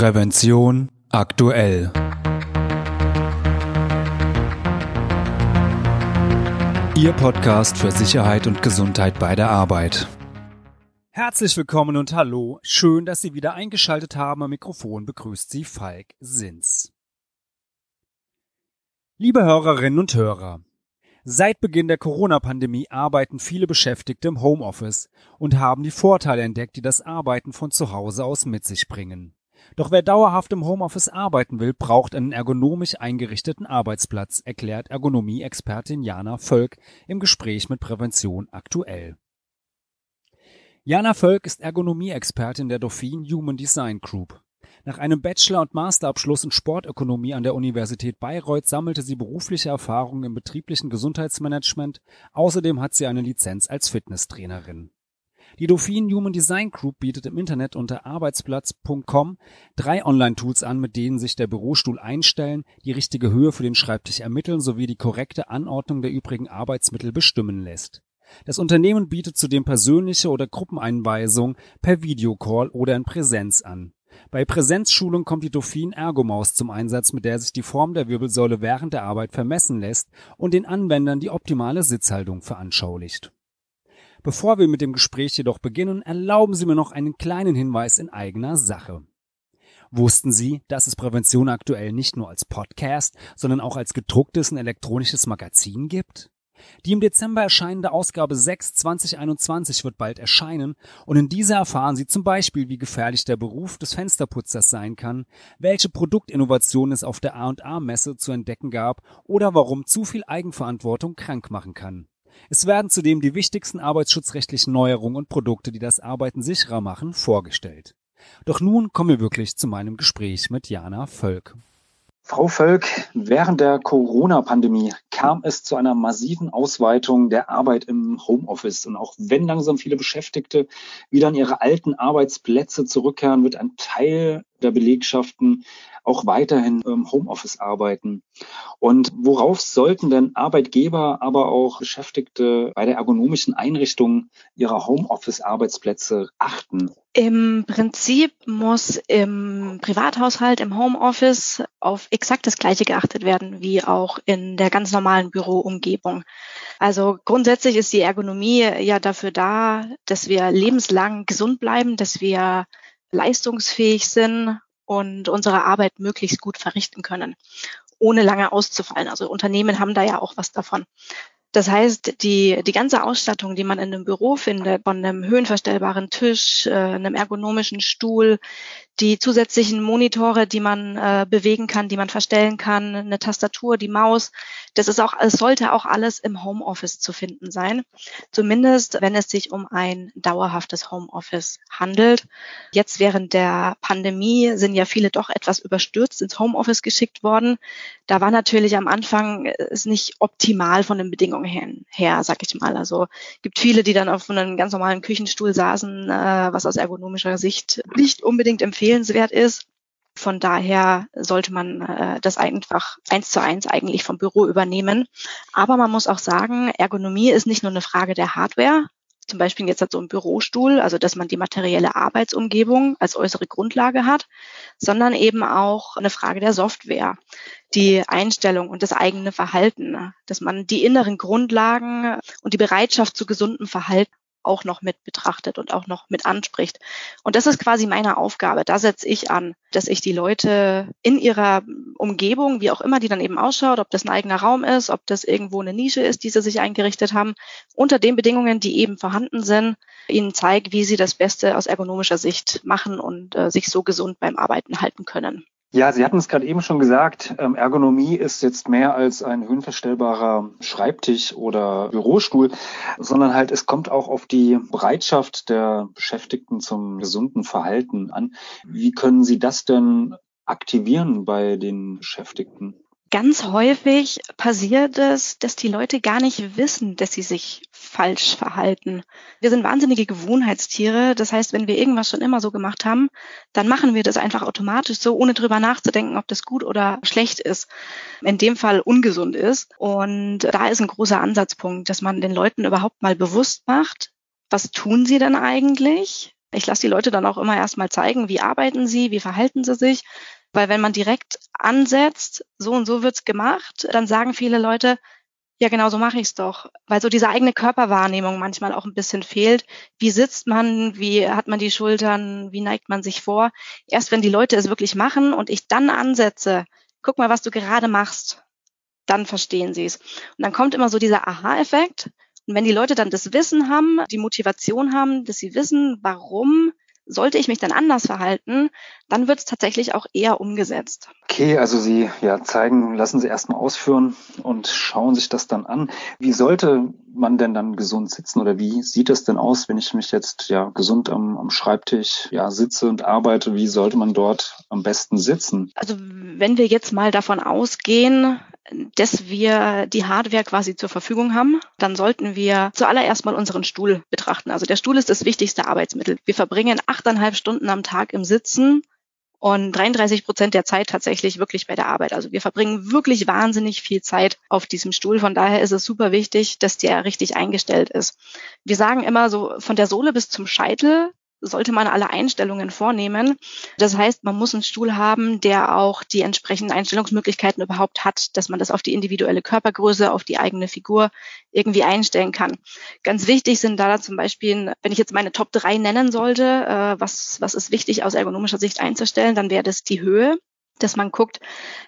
Prävention aktuell. Ihr Podcast für Sicherheit und Gesundheit bei der Arbeit. Herzlich willkommen und hallo. Schön, dass Sie wieder eingeschaltet haben. Am Mikrofon begrüßt Sie Falk Sins. Liebe Hörerinnen und Hörer, Seit Beginn der Corona-Pandemie arbeiten viele Beschäftigte im Homeoffice und haben die Vorteile entdeckt, die das Arbeiten von zu Hause aus mit sich bringen. Doch wer dauerhaft im Homeoffice arbeiten will, braucht einen ergonomisch eingerichteten Arbeitsplatz, erklärt Ergonomie-Expertin Jana Völk im Gespräch mit Prävention aktuell. Jana Völk ist Ergonomie-Expertin der Dauphine Human Design Group. Nach einem Bachelor- und Masterabschluss in Sportökonomie an der Universität Bayreuth sammelte sie berufliche Erfahrungen im betrieblichen Gesundheitsmanagement. Außerdem hat sie eine Lizenz als Fitnesstrainerin. Die Dauphine Human Design Group bietet im Internet unter arbeitsplatz.com drei Online-Tools an, mit denen sich der Bürostuhl einstellen, die richtige Höhe für den Schreibtisch ermitteln sowie die korrekte Anordnung der übrigen Arbeitsmittel bestimmen lässt. Das Unternehmen bietet zudem persönliche oder Gruppeneinweisung per Videocall oder in Präsenz an. Bei Präsenzschulung kommt die Dauphine Ergomaus zum Einsatz, mit der sich die Form der Wirbelsäule während der Arbeit vermessen lässt und den Anwendern die optimale Sitzhaltung veranschaulicht. Bevor wir mit dem Gespräch jedoch beginnen, erlauben Sie mir noch einen kleinen Hinweis in eigener Sache. Wussten Sie, dass es Prävention aktuell nicht nur als Podcast, sondern auch als gedrucktes und elektronisches Magazin gibt? Die im Dezember erscheinende Ausgabe 6 2021 wird bald erscheinen und in dieser erfahren Sie zum Beispiel, wie gefährlich der Beruf des Fensterputzers sein kann, welche Produktinnovationen es auf der A&A-Messe zu entdecken gab oder warum zu viel Eigenverantwortung krank machen kann. Es werden zudem die wichtigsten arbeitsschutzrechtlichen Neuerungen und Produkte, die das Arbeiten sicherer machen, vorgestellt. Doch nun kommen wir wirklich zu meinem Gespräch mit Jana Völk. Frau Völk, während der Corona-Pandemie kam es zu einer massiven Ausweitung der Arbeit im Homeoffice. Und auch wenn langsam viele Beschäftigte wieder an ihre alten Arbeitsplätze zurückkehren, wird ein Teil der Belegschaften auch weiterhin im Homeoffice arbeiten. Und worauf sollten denn Arbeitgeber, aber auch Beschäftigte bei der ergonomischen Einrichtung ihrer Homeoffice-Arbeitsplätze achten? Im Prinzip muss im Privathaushalt, im Homeoffice auf exakt das Gleiche geachtet werden wie auch in der ganz normalen Büroumgebung. Also grundsätzlich ist die Ergonomie ja dafür da, dass wir lebenslang gesund bleiben, dass wir leistungsfähig sind und unsere Arbeit möglichst gut verrichten können, ohne lange auszufallen. Also Unternehmen haben da ja auch was davon. Das heißt, die, die ganze Ausstattung, die man in einem Büro findet, von einem höhenverstellbaren Tisch, äh, einem ergonomischen Stuhl, die zusätzlichen Monitore, die man äh, bewegen kann, die man verstellen kann, eine Tastatur, die Maus, das ist auch, es sollte auch alles im Homeoffice zu finden sein. Zumindest, wenn es sich um ein dauerhaftes Homeoffice handelt. Jetzt während der Pandemie sind ja viele doch etwas überstürzt ins Homeoffice geschickt worden. Da war natürlich am Anfang es nicht optimal von den Bedingungen her, her sag ich mal. Also gibt viele, die dann auf einem ganz normalen Küchenstuhl saßen, äh, was aus ergonomischer Sicht nicht unbedingt empfehlenswert ist. Von daher sollte man äh, das einfach eins zu eins eigentlich vom Büro übernehmen. Aber man muss auch sagen, Ergonomie ist nicht nur eine Frage der Hardware, zum Beispiel jetzt hat so ein Bürostuhl, also dass man die materielle Arbeitsumgebung als äußere Grundlage hat, sondern eben auch eine Frage der Software, die Einstellung und das eigene Verhalten, dass man die inneren Grundlagen und die Bereitschaft zu gesundem Verhalten auch noch mit betrachtet und auch noch mit anspricht. Und das ist quasi meine Aufgabe. Da setze ich an, dass ich die Leute in ihrer Umgebung, wie auch immer die dann eben ausschaut, ob das ein eigener Raum ist, ob das irgendwo eine Nische ist, die sie sich eingerichtet haben, unter den Bedingungen, die eben vorhanden sind, ihnen zeige, wie sie das Beste aus ergonomischer Sicht machen und äh, sich so gesund beim Arbeiten halten können. Ja, Sie hatten es gerade eben schon gesagt, ähm, Ergonomie ist jetzt mehr als ein höhenverstellbarer Schreibtisch oder Bürostuhl, sondern halt es kommt auch auf die Bereitschaft der Beschäftigten zum gesunden Verhalten an. Wie können Sie das denn aktivieren bei den Beschäftigten? Ganz häufig passiert es, dass die Leute gar nicht wissen, dass sie sich falsch verhalten. Wir sind wahnsinnige Gewohnheitstiere. Das heißt, wenn wir irgendwas schon immer so gemacht haben, dann machen wir das einfach automatisch so, ohne drüber nachzudenken, ob das gut oder schlecht ist. In dem Fall ungesund ist. Und da ist ein großer Ansatzpunkt, dass man den Leuten überhaupt mal bewusst macht, was tun sie denn eigentlich? Ich lasse die Leute dann auch immer erstmal zeigen, wie arbeiten sie, wie verhalten sie sich. Weil wenn man direkt ansetzt, so und so wird's gemacht, dann sagen viele Leute, ja, genau so mache ich's doch. Weil so diese eigene Körperwahrnehmung manchmal auch ein bisschen fehlt. Wie sitzt man? Wie hat man die Schultern? Wie neigt man sich vor? Erst wenn die Leute es wirklich machen und ich dann ansetze, guck mal, was du gerade machst, dann verstehen sie es. Und dann kommt immer so dieser Aha-Effekt. Und wenn die Leute dann das Wissen haben, die Motivation haben, dass sie wissen, warum sollte ich mich dann anders verhalten, dann wird es tatsächlich auch eher umgesetzt. Okay, also Sie ja zeigen, lassen Sie erstmal ausführen und schauen sich das dann an. Wie sollte man denn dann gesund sitzen oder wie sieht es denn aus, wenn ich mich jetzt ja gesund am, am Schreibtisch ja sitze und arbeite? Wie sollte man dort am besten sitzen? Also wenn wir jetzt mal davon ausgehen, dass wir die Hardware quasi zur Verfügung haben, dann sollten wir zuallererst mal unseren Stuhl betrachten. Also der Stuhl ist das wichtigste Arbeitsmittel. Wir verbringen achteinhalb Stunden am Tag im Sitzen und 33 Prozent der Zeit tatsächlich wirklich bei der Arbeit. Also wir verbringen wirklich wahnsinnig viel Zeit auf diesem Stuhl. Von daher ist es super wichtig, dass der richtig eingestellt ist. Wir sagen immer so von der Sohle bis zum Scheitel sollte man alle Einstellungen vornehmen. Das heißt, man muss einen Stuhl haben, der auch die entsprechenden Einstellungsmöglichkeiten überhaupt hat, dass man das auf die individuelle Körpergröße, auf die eigene Figur irgendwie einstellen kann. Ganz wichtig sind da zum Beispiel, wenn ich jetzt meine Top 3 nennen sollte, äh, was, was ist wichtig aus ergonomischer Sicht einzustellen, dann wäre das die Höhe dass man guckt,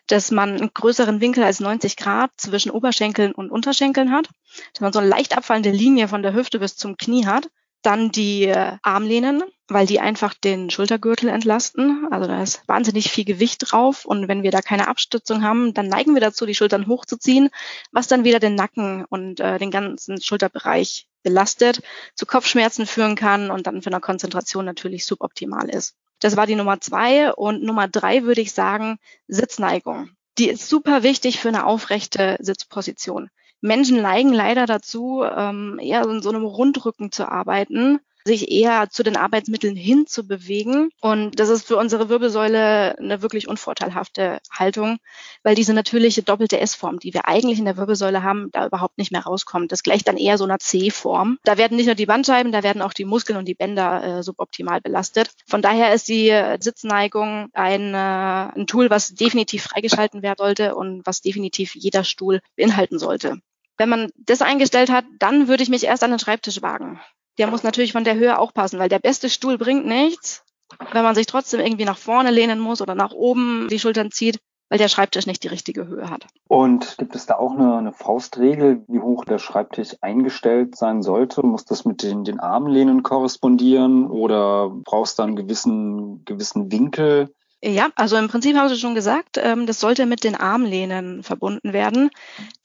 dass man einen größeren Winkel als 90 Grad zwischen Oberschenkeln und Unterschenkeln hat, dass man so eine leicht abfallende Linie von der Hüfte bis zum Knie hat dann die äh, Armlehnen, weil die einfach den Schultergürtel entlasten. Also da ist wahnsinnig viel Gewicht drauf. Und wenn wir da keine Abstützung haben, dann neigen wir dazu, die Schultern hochzuziehen, was dann wieder den Nacken und äh, den ganzen Schulterbereich belastet, zu Kopfschmerzen führen kann und dann für eine Konzentration natürlich suboptimal ist. Das war die Nummer zwei. Und Nummer drei würde ich sagen, Sitzneigung. Die ist super wichtig für eine aufrechte Sitzposition. Menschen neigen leider dazu, ähm, eher in so einem Rundrücken zu arbeiten sich eher zu den Arbeitsmitteln hin zu bewegen. Und das ist für unsere Wirbelsäule eine wirklich unvorteilhafte Haltung, weil diese natürliche doppelte S-Form, die wir eigentlich in der Wirbelsäule haben, da überhaupt nicht mehr rauskommt. Das gleicht dann eher so einer C-Form. Da werden nicht nur die Bandscheiben, da werden auch die Muskeln und die Bänder äh, suboptimal belastet. Von daher ist die Sitzneigung ein, äh, ein Tool, was definitiv freigeschalten werden sollte und was definitiv jeder Stuhl beinhalten sollte. Wenn man das eingestellt hat, dann würde ich mich erst an den Schreibtisch wagen. Der muss natürlich von der Höhe auch passen, weil der beste Stuhl bringt nichts, wenn man sich trotzdem irgendwie nach vorne lehnen muss oder nach oben die Schultern zieht, weil der Schreibtisch nicht die richtige Höhe hat. Und gibt es da auch eine, eine Faustregel, wie hoch der Schreibtisch eingestellt sein sollte? Muss das mit den, den Armlehnen korrespondieren oder brauchst du einen gewissen, gewissen Winkel? Ja, also im Prinzip haben Sie schon gesagt, ähm, das sollte mit den Armlehnen verbunden werden.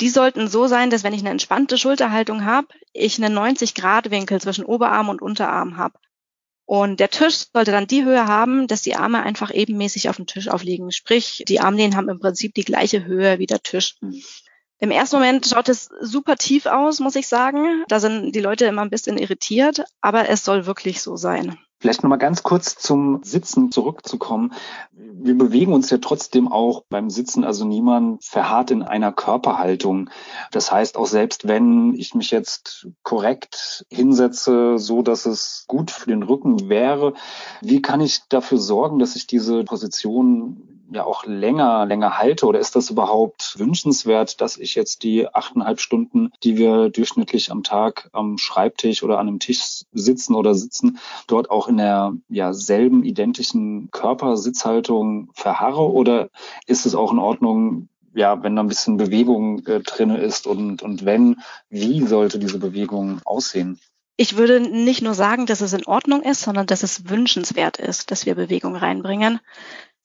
Die sollten so sein, dass wenn ich eine entspannte Schulterhaltung habe, ich einen 90-Grad-Winkel zwischen Oberarm und Unterarm habe. Und der Tisch sollte dann die Höhe haben, dass die Arme einfach ebenmäßig auf dem Tisch aufliegen. Sprich, die Armlehnen haben im Prinzip die gleiche Höhe wie der Tisch. Im ersten Moment schaut es super tief aus, muss ich sagen. Da sind die Leute immer ein bisschen irritiert, aber es soll wirklich so sein. Vielleicht nochmal ganz kurz zum Sitzen zurückzukommen. Wir bewegen uns ja trotzdem auch beim Sitzen, also niemand verharrt in einer Körperhaltung. Das heißt, auch selbst wenn ich mich jetzt korrekt hinsetze, so dass es gut für den Rücken wäre, wie kann ich dafür sorgen, dass ich diese Position ja auch länger, länger halte? Oder ist das überhaupt wünschenswert, dass ich jetzt die achteinhalb Stunden, die wir durchschnittlich am Tag am Schreibtisch oder an einem Tisch sitzen oder sitzen, dort auch in der ja, selben identischen Körpersitzhaltung verharre? Oder ist es auch in Ordnung, ja, wenn da ein bisschen Bewegung äh, drin ist und, und wenn, wie sollte diese Bewegung aussehen? Ich würde nicht nur sagen, dass es in Ordnung ist, sondern dass es wünschenswert ist, dass wir Bewegung reinbringen.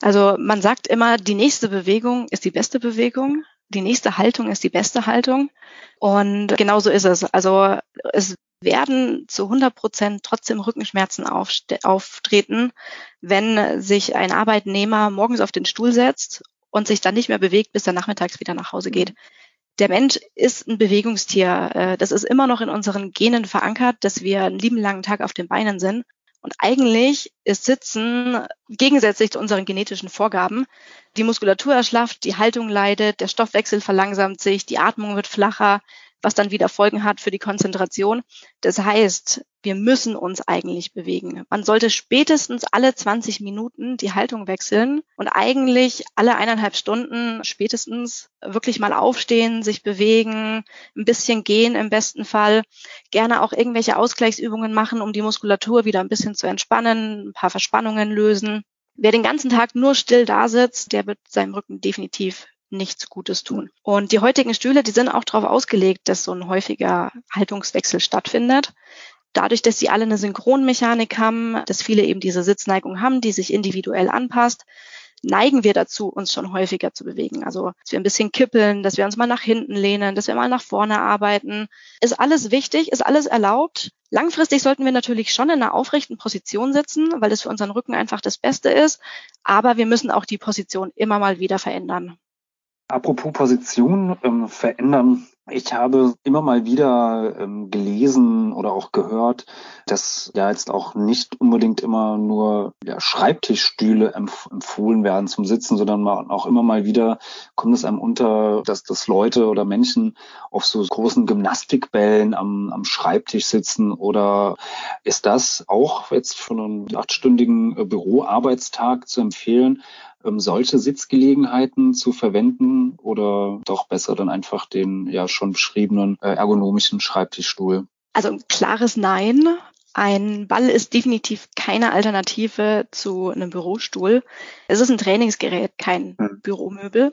Also man sagt immer, die nächste Bewegung ist die beste Bewegung, die nächste Haltung ist die beste Haltung. Und genauso ist es. Also es werden zu 100 Prozent trotzdem Rückenschmerzen auftreten, wenn sich ein Arbeitnehmer morgens auf den Stuhl setzt und sich dann nicht mehr bewegt, bis er nachmittags wieder nach Hause geht. Der Mensch ist ein Bewegungstier. Äh, das ist immer noch in unseren Genen verankert, dass wir einen lieben langen Tag auf den Beinen sind. Und eigentlich ist Sitzen gegensätzlich zu unseren genetischen Vorgaben. Die Muskulatur erschlafft, die Haltung leidet, der Stoffwechsel verlangsamt sich, die Atmung wird flacher. Was dann wieder Folgen hat für die Konzentration. Das heißt, wir müssen uns eigentlich bewegen. Man sollte spätestens alle 20 Minuten die Haltung wechseln und eigentlich alle eineinhalb Stunden spätestens wirklich mal aufstehen, sich bewegen, ein bisschen gehen im besten Fall, gerne auch irgendwelche Ausgleichsübungen machen, um die Muskulatur wieder ein bisschen zu entspannen, ein paar Verspannungen lösen. Wer den ganzen Tag nur still da sitzt, der wird seinem Rücken definitiv nichts Gutes tun. Und die heutigen Stühle, die sind auch darauf ausgelegt, dass so ein häufiger Haltungswechsel stattfindet. Dadurch, dass sie alle eine Synchronmechanik haben, dass viele eben diese Sitzneigung haben, die sich individuell anpasst, neigen wir dazu, uns schon häufiger zu bewegen. Also, dass wir ein bisschen kippeln, dass wir uns mal nach hinten lehnen, dass wir mal nach vorne arbeiten. Ist alles wichtig, ist alles erlaubt. Langfristig sollten wir natürlich schon in einer aufrechten Position sitzen, weil das für unseren Rücken einfach das Beste ist. Aber wir müssen auch die Position immer mal wieder verändern. Apropos Position ähm, verändern. Ich habe immer mal wieder ähm, gelesen oder auch gehört, dass ja jetzt auch nicht unbedingt immer nur ja, Schreibtischstühle empf empfohlen werden zum Sitzen, sondern auch immer mal wieder kommt es einem unter, dass, dass Leute oder Menschen auf so großen Gymnastikbällen am, am Schreibtisch sitzen oder ist das auch jetzt für einen achtstündigen äh, Büroarbeitstag zu empfehlen, ähm, solche Sitzgelegenheiten zu verwenden oder doch besser dann einfach den ja schon beschriebenen äh, ergonomischen Schreibtischstuhl? Also ein klares Nein. Ein Ball ist definitiv keine Alternative zu einem Bürostuhl. Es ist ein Trainingsgerät, kein hm. Büromöbel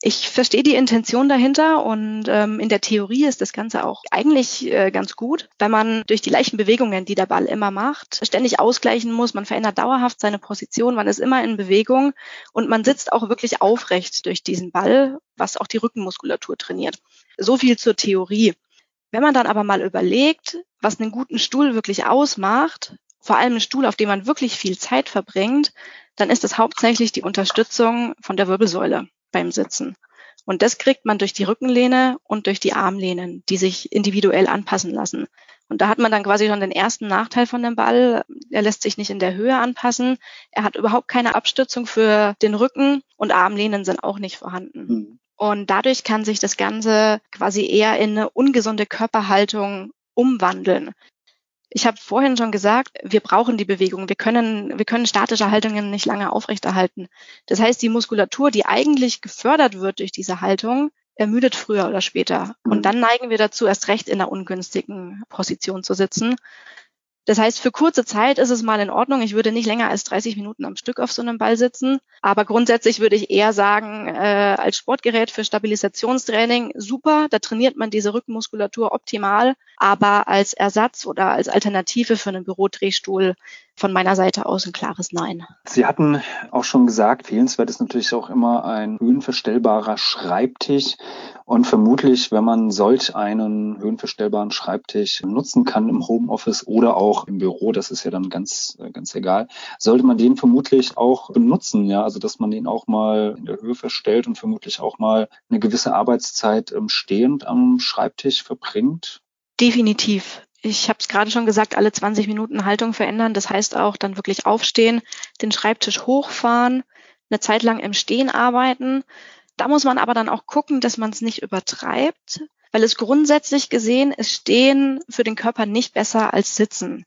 ich verstehe die Intention dahinter und ähm, in der Theorie ist das Ganze auch eigentlich äh, ganz gut, wenn man durch die leichten Bewegungen, die der Ball immer macht, ständig ausgleichen muss. Man verändert dauerhaft seine Position, man ist immer in Bewegung und man sitzt auch wirklich aufrecht durch diesen Ball, was auch die Rückenmuskulatur trainiert. So viel zur Theorie. Wenn man dann aber mal überlegt, was einen guten Stuhl wirklich ausmacht, vor allem einen Stuhl, auf dem man wirklich viel Zeit verbringt, dann ist es hauptsächlich die Unterstützung von der Wirbelsäule beim Sitzen. Und das kriegt man durch die Rückenlehne und durch die Armlehnen, die sich individuell anpassen lassen. Und da hat man dann quasi schon den ersten Nachteil von dem Ball. Er lässt sich nicht in der Höhe anpassen. Er hat überhaupt keine Abstützung für den Rücken und Armlehnen sind auch nicht vorhanden. Mhm. Und dadurch kann sich das Ganze quasi eher in eine ungesunde Körperhaltung umwandeln. Ich habe vorhin schon gesagt, wir brauchen die Bewegung. Wir können, wir können statische Haltungen nicht lange aufrechterhalten. Das heißt, die Muskulatur, die eigentlich gefördert wird durch diese Haltung, ermüdet früher oder später. Und mhm. dann neigen wir dazu, erst recht in einer ungünstigen Position zu sitzen. Das heißt, für kurze Zeit ist es mal in Ordnung. Ich würde nicht länger als 30 Minuten am Stück auf so einem Ball sitzen. Aber grundsätzlich würde ich eher sagen, äh, als Sportgerät für Stabilisationstraining super. Da trainiert man diese Rückenmuskulatur optimal. Aber als Ersatz oder als Alternative für einen Bürodrehstuhl von meiner Seite aus ein klares Nein. Sie hatten auch schon gesagt, fehlenswert ist natürlich auch immer ein höhenverstellbarer Schreibtisch. Und vermutlich, wenn man solch einen höhenverstellbaren Schreibtisch nutzen kann im Homeoffice oder auch im Büro, das ist ja dann ganz, ganz egal, sollte man den vermutlich auch benutzen, ja, also dass man den auch mal in der Höhe verstellt und vermutlich auch mal eine gewisse Arbeitszeit stehend am Schreibtisch verbringt. Definitiv. Ich habe es gerade schon gesagt, alle 20 Minuten Haltung verändern. Das heißt auch dann wirklich aufstehen, den Schreibtisch hochfahren, eine Zeit lang im Stehen arbeiten. Da muss man aber dann auch gucken, dass man es nicht übertreibt, weil es grundsätzlich gesehen ist Stehen für den Körper nicht besser als Sitzen,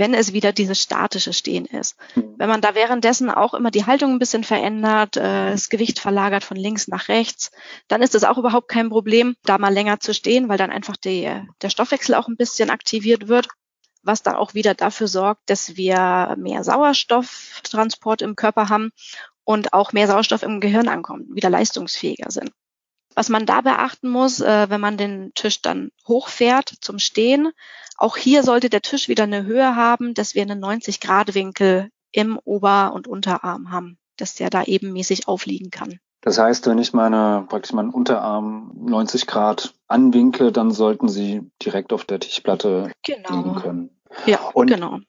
wenn es wieder dieses statische Stehen ist. Mhm. Wenn man da währenddessen auch immer die Haltung ein bisschen verändert, äh, das Gewicht verlagert von links nach rechts, dann ist es auch überhaupt kein Problem, da mal länger zu stehen, weil dann einfach die, der Stoffwechsel auch ein bisschen aktiviert wird was dann auch wieder dafür sorgt, dass wir mehr Sauerstofftransport im Körper haben und auch mehr Sauerstoff im Gehirn ankommt, wieder leistungsfähiger sind. Was man da beachten muss, äh, wenn man den Tisch dann hochfährt zum Stehen, auch hier sollte der Tisch wieder eine Höhe haben, dass wir einen 90-Grad-Winkel im Ober- und Unterarm haben, dass der da ebenmäßig aufliegen kann. Das heißt, wenn ich meine, praktisch meinen Unterarm 90 Grad anwinkle, dann sollten sie direkt auf der Tischplatte genau. liegen können. Ja, und genau.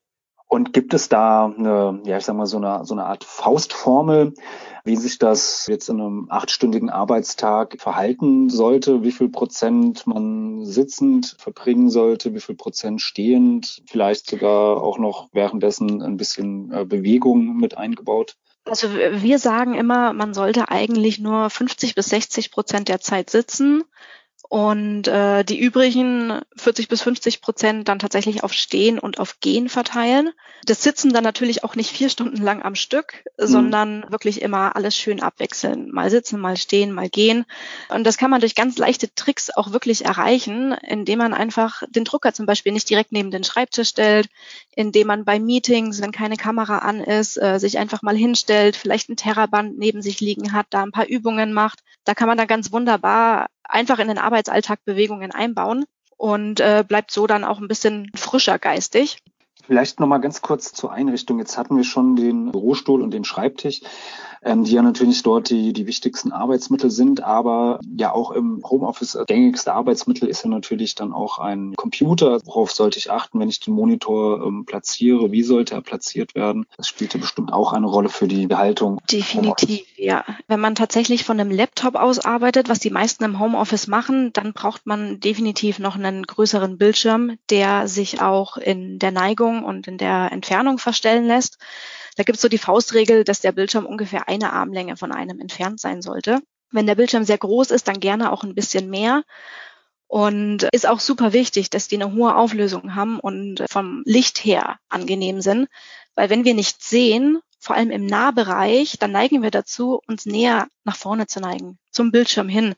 Und gibt es da eine, ja, ich sag mal, so eine, so eine Art Faustformel, wie sich das jetzt in einem achtstündigen Arbeitstag verhalten sollte, wie viel Prozent man sitzend verbringen sollte, wie viel Prozent stehend, vielleicht sogar auch noch währenddessen ein bisschen äh, Bewegung mit eingebaut? Also wir sagen immer, man sollte eigentlich nur 50 bis 60 Prozent der Zeit sitzen und äh, die übrigen 40 bis 50 Prozent dann tatsächlich auf Stehen und auf Gehen verteilen. Das Sitzen dann natürlich auch nicht vier Stunden lang am Stück, mhm. sondern wirklich immer alles schön abwechseln. Mal sitzen, mal stehen, mal gehen. Und das kann man durch ganz leichte Tricks auch wirklich erreichen, indem man einfach den Drucker zum Beispiel nicht direkt neben den Schreibtisch stellt, indem man bei Meetings, wenn keine Kamera an ist, äh, sich einfach mal hinstellt, vielleicht ein Terraband neben sich liegen hat, da ein paar Übungen macht. Da kann man dann ganz wunderbar einfach in den Arbeitsalltag Bewegungen einbauen und äh, bleibt so dann auch ein bisschen frischer geistig. Vielleicht noch mal ganz kurz zur Einrichtung. Jetzt hatten wir schon den Bürostuhl und den Schreibtisch ähm, die ja natürlich dort die, die wichtigsten Arbeitsmittel sind, aber ja auch im Homeoffice gängigste Arbeitsmittel ist ja natürlich dann auch ein Computer. Worauf sollte ich achten, wenn ich den Monitor ähm, platziere? Wie sollte er platziert werden? Das spielte bestimmt auch eine Rolle für die Haltung. Definitiv, ja. Wenn man tatsächlich von einem Laptop aus arbeitet, was die meisten im Homeoffice machen, dann braucht man definitiv noch einen größeren Bildschirm, der sich auch in der Neigung und in der Entfernung verstellen lässt. Da gibt es so die Faustregel, dass der Bildschirm ungefähr eine Armlänge von einem entfernt sein sollte. Wenn der Bildschirm sehr groß ist, dann gerne auch ein bisschen mehr. Und ist auch super wichtig, dass die eine hohe Auflösung haben und vom Licht her angenehm sind. Weil wenn wir nichts sehen, vor allem im Nahbereich, dann neigen wir dazu, uns näher nach vorne zu neigen, zum Bildschirm hin.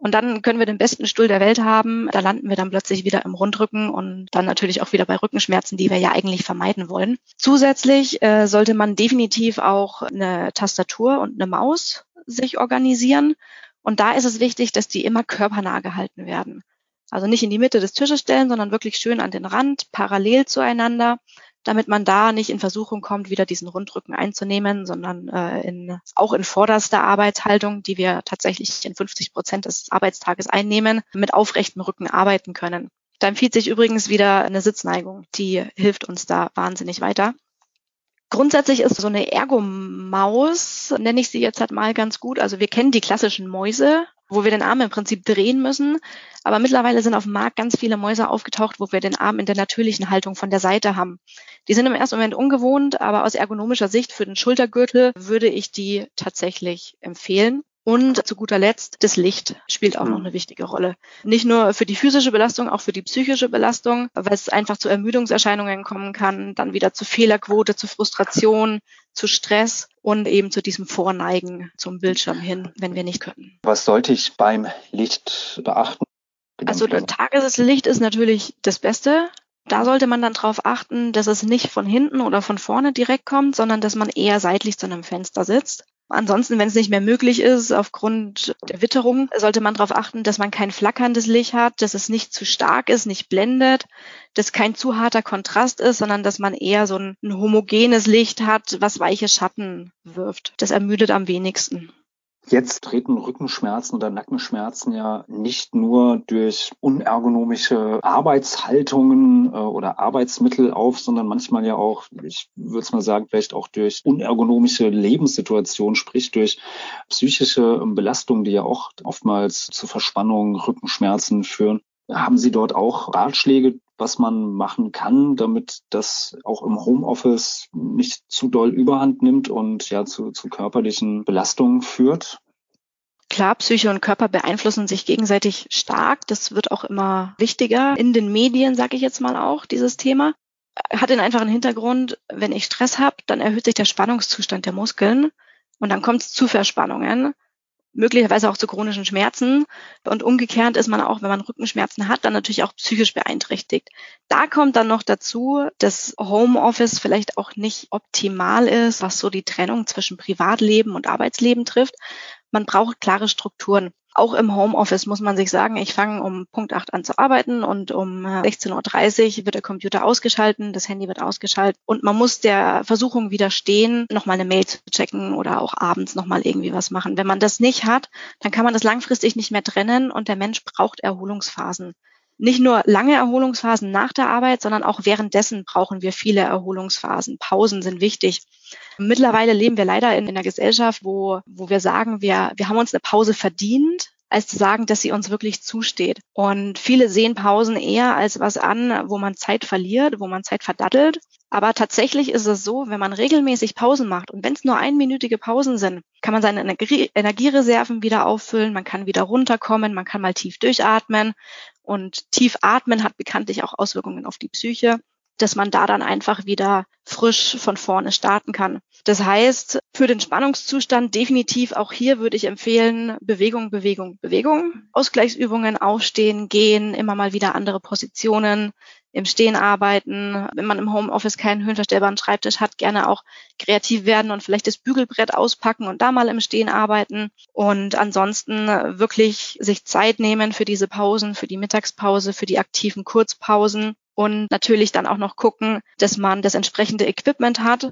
Und dann können wir den besten Stuhl der Welt haben. Da landen wir dann plötzlich wieder im Rundrücken und dann natürlich auch wieder bei Rückenschmerzen, die wir ja eigentlich vermeiden wollen. Zusätzlich äh, sollte man definitiv auch eine Tastatur und eine Maus sich organisieren. Und da ist es wichtig, dass die immer körpernah gehalten werden. Also nicht in die Mitte des Tisches stellen, sondern wirklich schön an den Rand, parallel zueinander damit man da nicht in Versuchung kommt, wieder diesen Rundrücken einzunehmen, sondern äh, in, auch in vorderster Arbeitshaltung, die wir tatsächlich in 50 Prozent des Arbeitstages einnehmen, mit aufrechtem Rücken arbeiten können. Da empfiehlt sich übrigens wieder eine Sitzneigung, die hilft uns da wahnsinnig weiter. Grundsätzlich ist so eine Ergomaus, nenne ich sie jetzt halt mal ganz gut. Also wir kennen die klassischen Mäuse, wo wir den Arm im Prinzip drehen müssen. Aber mittlerweile sind auf dem Markt ganz viele Mäuse aufgetaucht, wo wir den Arm in der natürlichen Haltung von der Seite haben. Die sind im ersten Moment ungewohnt, aber aus ergonomischer Sicht für den Schultergürtel würde ich die tatsächlich empfehlen. Und zu guter Letzt, das Licht spielt auch noch eine wichtige Rolle. Nicht nur für die physische Belastung, auch für die psychische Belastung, weil es einfach zu Ermüdungserscheinungen kommen kann, dann wieder zu Fehlerquote, zu Frustration, zu Stress und eben zu diesem Vorneigen zum Bildschirm hin, wenn wir nicht können. Was sollte ich beim Licht beachten? Also Tageslicht ist natürlich das Beste. Da sollte man dann darauf achten, dass es nicht von hinten oder von vorne direkt kommt, sondern dass man eher seitlich zu einem Fenster sitzt. Ansonsten, wenn es nicht mehr möglich ist, aufgrund der Witterung, sollte man darauf achten, dass man kein flackerndes Licht hat, dass es nicht zu stark ist, nicht blendet, dass kein zu harter Kontrast ist, sondern dass man eher so ein, ein homogenes Licht hat, was weiche Schatten wirft. Das ermüdet am wenigsten. Jetzt treten Rückenschmerzen oder Nackenschmerzen ja nicht nur durch unergonomische Arbeitshaltungen äh, oder Arbeitsmittel auf, sondern manchmal ja auch, ich würde es mal sagen, vielleicht auch durch unergonomische Lebenssituationen, sprich durch psychische Belastungen, die ja auch oftmals zu Verspannungen, Rückenschmerzen führen. Haben Sie dort auch Ratschläge, was man machen kann, damit das auch im Homeoffice nicht zu doll überhand nimmt und ja zu, zu körperlichen Belastungen führt? Klar, Psyche und Körper beeinflussen sich gegenseitig stark. Das wird auch immer wichtiger in den Medien, sage ich jetzt mal auch, dieses Thema. Hat den einfachen Hintergrund, wenn ich Stress habe, dann erhöht sich der Spannungszustand der Muskeln und dann kommt es zu Verspannungen möglicherweise auch zu chronischen Schmerzen. Und umgekehrt ist man auch, wenn man Rückenschmerzen hat, dann natürlich auch psychisch beeinträchtigt. Da kommt dann noch dazu, dass Homeoffice vielleicht auch nicht optimal ist, was so die Trennung zwischen Privatleben und Arbeitsleben trifft. Man braucht klare Strukturen. Auch im Homeoffice muss man sich sagen, ich fange um Punkt 8 an zu arbeiten und um 16.30 Uhr wird der Computer ausgeschalten, das Handy wird ausgeschaltet und man muss der Versuchung widerstehen, nochmal eine Mail zu checken oder auch abends nochmal irgendwie was machen. Wenn man das nicht hat, dann kann man das langfristig nicht mehr trennen und der Mensch braucht Erholungsphasen nicht nur lange Erholungsphasen nach der Arbeit, sondern auch währenddessen brauchen wir viele Erholungsphasen. Pausen sind wichtig. Mittlerweile leben wir leider in, in einer Gesellschaft, wo, wo wir sagen, wir, wir haben uns eine Pause verdient, als zu sagen, dass sie uns wirklich zusteht. Und viele sehen Pausen eher als was an, wo man Zeit verliert, wo man Zeit verdattelt. Aber tatsächlich ist es so, wenn man regelmäßig Pausen macht und wenn es nur einminütige Pausen sind, kann man seine Energie Energiereserven wieder auffüllen, man kann wieder runterkommen, man kann mal tief durchatmen und tief atmen hat bekanntlich auch Auswirkungen auf die Psyche dass man da dann einfach wieder frisch von vorne starten kann. Das heißt, für den Spannungszustand definitiv auch hier würde ich empfehlen, Bewegung, Bewegung, Bewegung. Ausgleichsübungen, aufstehen, gehen, immer mal wieder andere Positionen, im Stehen arbeiten. Wenn man im Homeoffice keinen höhenverstellbaren Schreibtisch hat, gerne auch kreativ werden und vielleicht das Bügelbrett auspacken und da mal im Stehen arbeiten. Und ansonsten wirklich sich Zeit nehmen für diese Pausen, für die Mittagspause, für die aktiven Kurzpausen und natürlich dann auch noch gucken, dass man das entsprechende Equipment hat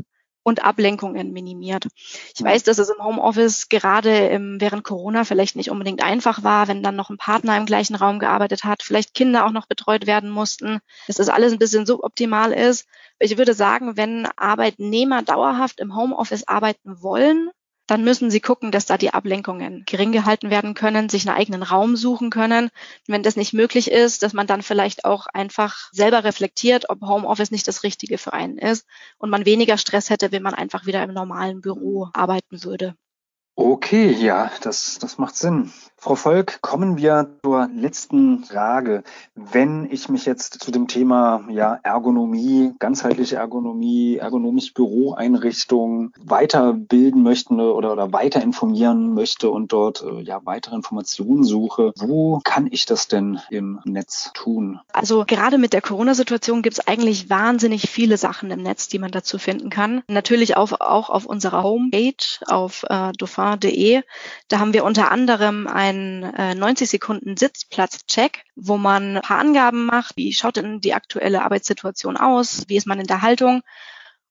und Ablenkungen minimiert. Ich weiß, dass es im Homeoffice gerade im, während Corona vielleicht nicht unbedingt einfach war, wenn dann noch ein Partner im gleichen Raum gearbeitet hat, vielleicht Kinder auch noch betreut werden mussten, dass das alles ein bisschen suboptimal ist. Ich würde sagen, wenn Arbeitnehmer dauerhaft im Homeoffice arbeiten wollen, dann müssen sie gucken, dass da die Ablenkungen gering gehalten werden können, sich einen eigenen Raum suchen können. Wenn das nicht möglich ist, dass man dann vielleicht auch einfach selber reflektiert, ob Homeoffice nicht das Richtige für einen ist und man weniger Stress hätte, wenn man einfach wieder im normalen Büro arbeiten würde. Okay, ja, das, das macht Sinn. Frau Volk, kommen wir zur letzten Frage. Wenn ich mich jetzt zu dem Thema ja, Ergonomie, ganzheitliche Ergonomie, ergonomische Büroeinrichtung weiterbilden möchte oder, oder weiter informieren möchte und dort äh, ja weitere Informationen suche, wo kann ich das denn im Netz tun? Also gerade mit der Corona-Situation gibt es eigentlich wahnsinnig viele Sachen im Netz, die man dazu finden kann. Natürlich auch, auch auf unserer Homepage auf äh, dauphin.de. Da haben wir unter anderem ein einen äh, 90 Sekunden Sitzplatzcheck, wo man ein paar Angaben macht, wie schaut denn die aktuelle Arbeitssituation aus, wie ist man in der Haltung.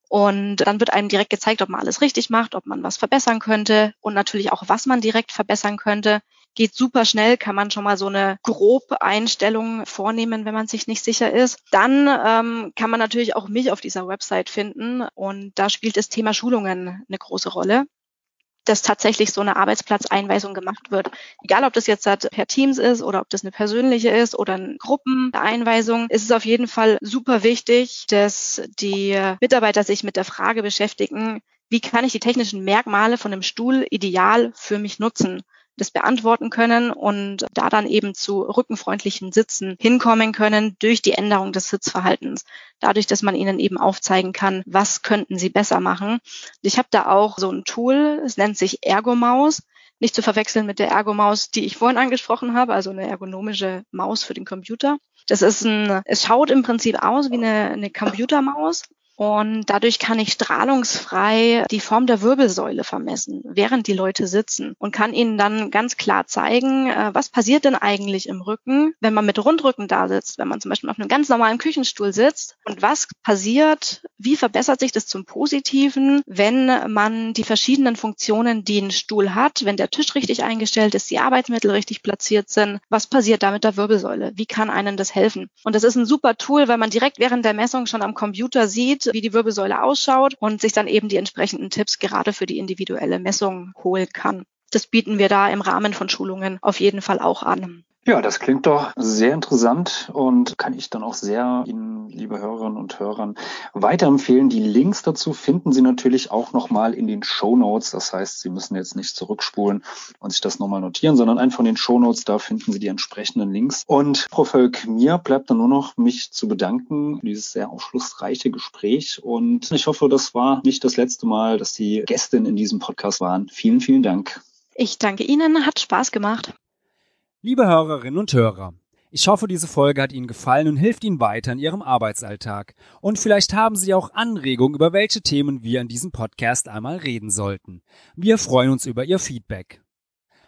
Und dann wird einem direkt gezeigt, ob man alles richtig macht, ob man was verbessern könnte und natürlich auch, was man direkt verbessern könnte. Geht super schnell, kann man schon mal so eine grobe Einstellung vornehmen, wenn man sich nicht sicher ist. Dann ähm, kann man natürlich auch mich auf dieser Website finden und da spielt das Thema Schulungen eine große Rolle dass tatsächlich so eine Arbeitsplatzeinweisung gemacht wird. Egal, ob das jetzt per Teams ist oder ob das eine persönliche ist oder eine Gruppeneinweisung, ist es auf jeden Fall super wichtig, dass die Mitarbeiter sich mit der Frage beschäftigen, wie kann ich die technischen Merkmale von einem Stuhl ideal für mich nutzen? Das beantworten können und da dann eben zu rückenfreundlichen Sitzen hinkommen können durch die Änderung des Sitzverhaltens. Dadurch, dass man ihnen eben aufzeigen kann, was könnten sie besser machen. Ich habe da auch so ein Tool, es nennt sich Ergomaus. Nicht zu verwechseln mit der Ergomaus, die ich vorhin angesprochen habe, also eine ergonomische Maus für den Computer. Das ist ein, es schaut im Prinzip aus wie eine, eine Computermaus, und dadurch kann ich strahlungsfrei die Form der Wirbelsäule vermessen, während die Leute sitzen und kann ihnen dann ganz klar zeigen, äh, was passiert denn eigentlich im Rücken, wenn man mit Rundrücken da sitzt, wenn man zum Beispiel auf einem ganz normalen Küchenstuhl sitzt und was passiert, wie verbessert sich das zum Positiven, wenn man die verschiedenen Funktionen, die ein Stuhl hat, wenn der Tisch richtig eingestellt ist, die Arbeitsmittel richtig platziert sind, was passiert da mit der Wirbelsäule? Wie kann einen das helfen? Und das ist ein super Tool, weil man direkt während der Messung schon am Computer sieht, wie die Wirbelsäule ausschaut und sich dann eben die entsprechenden Tipps gerade für die individuelle Messung holen kann. Das bieten wir da im Rahmen von Schulungen auf jeden Fall auch an. Ja, das klingt doch sehr interessant und kann ich dann auch sehr Ihnen, liebe Hörerinnen und Hörern, weiterempfehlen. Die Links dazu finden Sie natürlich auch nochmal in den Show Notes. Das heißt, Sie müssen jetzt nicht zurückspulen und sich das nochmal notieren, sondern einfach in den Show Notes, da finden Sie die entsprechenden Links. Und Frau Völk, mir bleibt dann nur noch, mich zu bedanken für dieses sehr aufschlussreiche Gespräch. Und ich hoffe, das war nicht das letzte Mal, dass Sie Gästin in diesem Podcast waren. Vielen, vielen Dank. Ich danke Ihnen, hat Spaß gemacht. Liebe Hörerinnen und Hörer, ich hoffe, diese Folge hat Ihnen gefallen und hilft Ihnen weiter in Ihrem Arbeitsalltag. Und vielleicht haben Sie auch Anregungen, über welche Themen wir in diesem Podcast einmal reden sollten. Wir freuen uns über Ihr Feedback.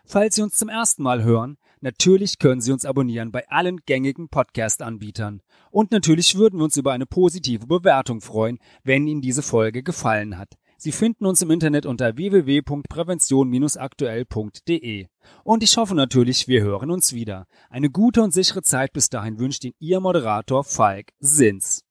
Falls Sie uns zum ersten Mal hören, natürlich können Sie uns abonnieren bei allen gängigen Podcast-Anbietern. Und natürlich würden wir uns über eine positive Bewertung freuen, wenn Ihnen diese Folge gefallen hat. Sie finden uns im Internet unter www.prävention-aktuell.de. Und ich hoffe natürlich, wir hören uns wieder. Eine gute und sichere Zeit bis dahin wünscht Ihnen Ihr Moderator Falk Sins.